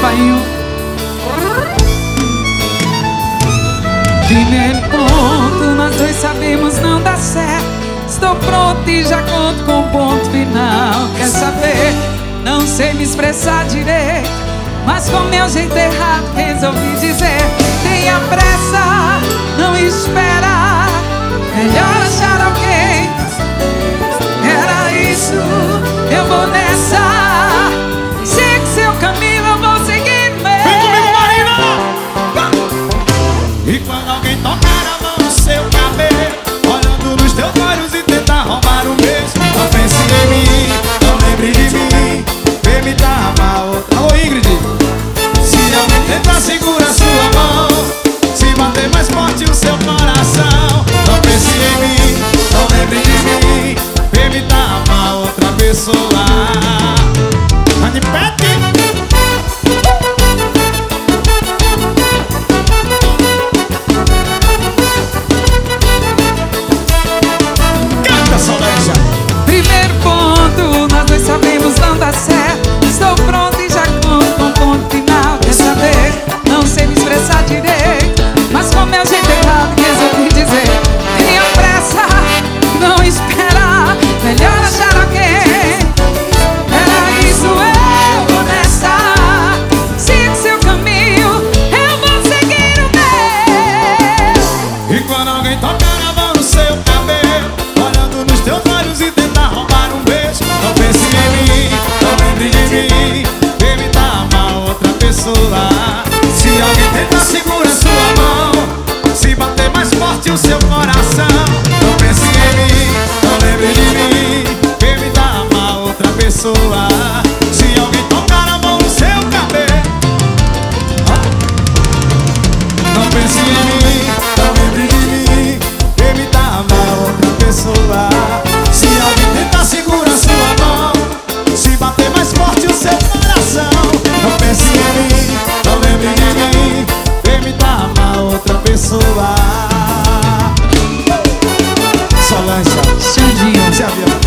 Painho. Primeiro ponto, nós dois sabemos não dá certo. Estou pronto e já conto com o ponto final. Quer saber? Não sei me expressar direito, mas com meu jeito errado resolvi dizer: tenha pressa, não espera. Melhor tocar a mão no seu cabelo Olhando nos teus olhos e tentar roubar o beijo. Não pense em mim, não lembre de mim. Vem me dar outra Alô Ingrid. Se alguém tentar segura sua mão. Se bater mais forte o seu coração. Não pense em mim, não lembre de mim. Vem me dar uma outra pessoa. Manipete E quando alguém tocar a mão no seu cabelo Olhando nos teus olhos e tentar roubar um beijo Não pense em mim, não lembre de mim. Evitar amar outra pessoa. Se alguém tentar segura sua mão Se bater mais forte o seu coração Não pense em mim, não lembre de mim. Evitar amar outra pessoa. Se alguém tocar a mão no seu cabelo Não pense em mim. seu coração. Não pense em mim, não lembre de mim. Vem me dar outra pessoa. Solange, se Xavier